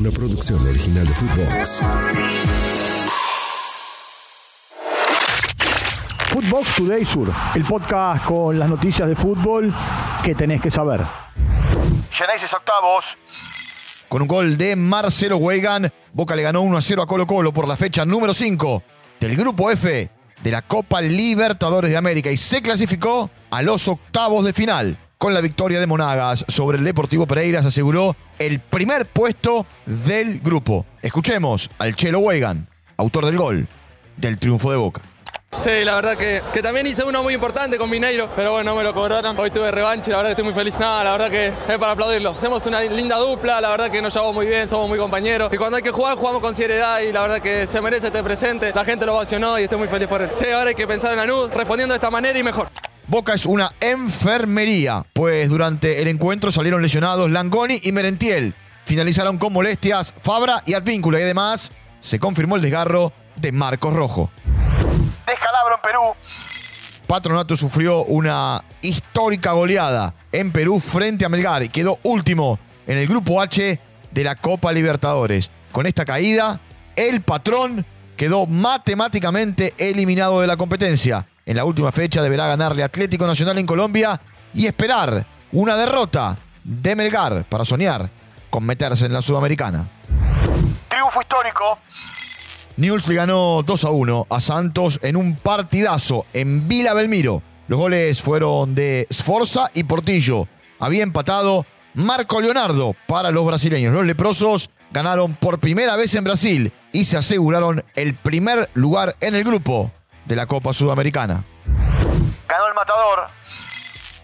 una producción original de Footbox. Footbox Today Sur, el podcast con las noticias de fútbol que tenés que saber. Genesis octavos. Con un gol de Marcelo Weigan, Boca le ganó 1 a 0 a Colo Colo por la fecha número 5 del Grupo F de la Copa Libertadores de América y se clasificó a los octavos de final. Con la victoria de Monagas sobre el Deportivo Pereira se aseguró el primer puesto del grupo. Escuchemos al Chelo Weigan, autor del gol del triunfo de Boca. Sí, la verdad que, que también hice uno muy importante con Mineiro, pero bueno, no me lo cobraron. Hoy tuve revancha y la verdad que estoy muy feliz. Nada, la verdad que es para aplaudirlo. Hacemos una linda dupla, la verdad que nos llevamos muy bien, somos muy compañeros. Y cuando hay que jugar, jugamos con seriedad y la verdad que se merece este presente. La gente lo ovacionó y estoy muy feliz por él. Sí, ahora hay que pensar en la NUD, respondiendo de esta manera y mejor. Boca es una enfermería, pues durante el encuentro salieron lesionados Langoni y Merentiel. Finalizaron con molestias Fabra y Advíncula y además se confirmó el desgarro de Marcos Rojo. Descalabro en Perú. Patronato sufrió una histórica goleada en Perú frente a Melgar y quedó último en el grupo H de la Copa Libertadores. Con esta caída, el patrón quedó matemáticamente eliminado de la competencia. En la última fecha deberá ganarle Atlético Nacional en Colombia y esperar una derrota de Melgar para soñar con meterse en la Sudamericana. Triunfo histórico. Newell's le ganó 2 a 1 a Santos en un partidazo en Vila Belmiro. Los goles fueron de Sforza y Portillo. Había empatado Marco Leonardo para los brasileños. Los leprosos ganaron por primera vez en Brasil y se aseguraron el primer lugar en el grupo de la Copa Sudamericana. Ganó el matador.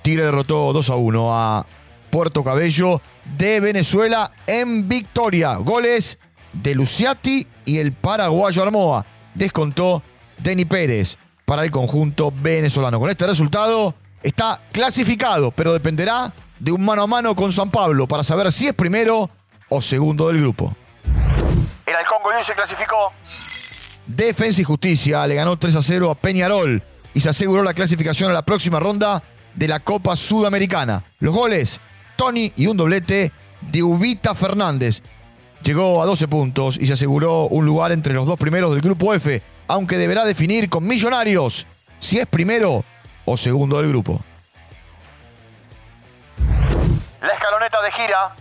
Tigre derrotó 2 a 1 a Puerto Cabello de Venezuela en victoria. Goles de Luciati y el paraguayo Armoa. Descontó Denny Pérez para el conjunto venezolano. Con este resultado está clasificado, pero dependerá de un mano a mano con San Pablo para saber si es primero o segundo del grupo. El Halcón Goyú se clasificó. Defensa y Justicia le ganó 3 a 0 a Peñarol y se aseguró la clasificación a la próxima ronda de la Copa Sudamericana. Los goles, Tony y un doblete de Ubita Fernández. Llegó a 12 puntos y se aseguró un lugar entre los dos primeros del grupo F, aunque deberá definir con Millonarios si es primero o segundo del grupo. La escaloneta de gira.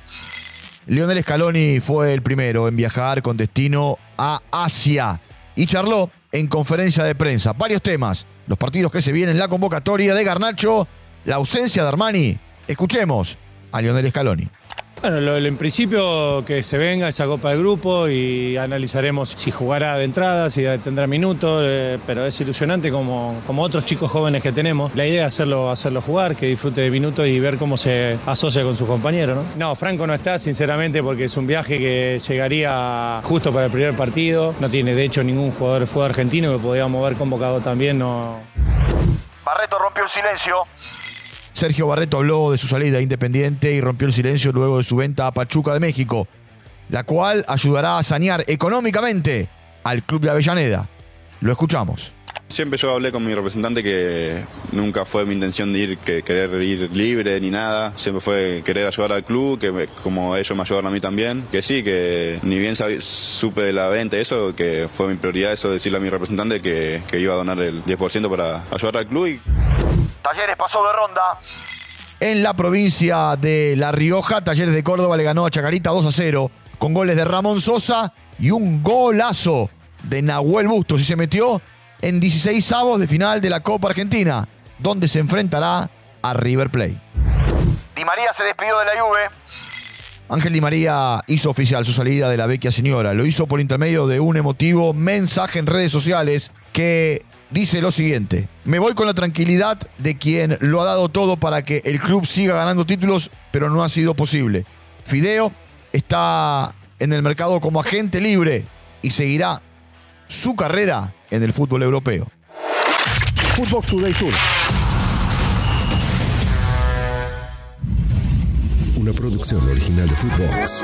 Lionel Scaloni fue el primero en viajar con destino a Asia y charló en conferencia de prensa varios temas, los partidos que se vienen, la convocatoria de Garnacho, la ausencia de Armani. Escuchemos a Lionel Scaloni. Bueno, lo, en principio que se venga esa Copa de Grupo y analizaremos si jugará de entrada, si tendrá minutos, eh, pero es ilusionante como, como otros chicos jóvenes que tenemos. La idea es hacerlo, hacerlo jugar, que disfrute de minutos y ver cómo se asocia con sus compañeros. ¿no? no, Franco no está, sinceramente, porque es un viaje que llegaría justo para el primer partido. No tiene, de hecho, ningún jugador de fútbol argentino que podríamos haber convocado también. No... Barreto rompió el silencio. Sergio Barreto habló de su salida Independiente y rompió el silencio luego de su venta a Pachuca de México, la cual ayudará a sanear económicamente al club de Avellaneda. Lo escuchamos. Siempre yo hablé con mi representante que nunca fue mi intención de ir, que querer ir libre ni nada. Siempre fue querer ayudar al club, que como ellos me ayudaron a mí también. Que sí, que ni bien supe de la venta, eso, que fue mi prioridad, eso decirle a mi representante que, que iba a donar el 10% para ayudar al club. Y Talleres pasó de ronda. En la provincia de La Rioja, Talleres de Córdoba le ganó a Chacarita 2 a 0 con goles de Ramón Sosa y un golazo de Nahuel Bustos y se metió en 16 avos de final de la Copa Argentina, donde se enfrentará a River Plate. Di María se despidió de la Juve. Ángel Di María hizo oficial su salida de la vecchia señora. Lo hizo por intermedio de un emotivo mensaje en redes sociales que dice lo siguiente. Me voy con la tranquilidad de quien lo ha dado todo para que el club siga ganando títulos, pero no ha sido posible. Fideo está en el mercado como agente libre y seguirá su carrera en el fútbol europeo. Footbox Today Sur. Una producción original de Footbox.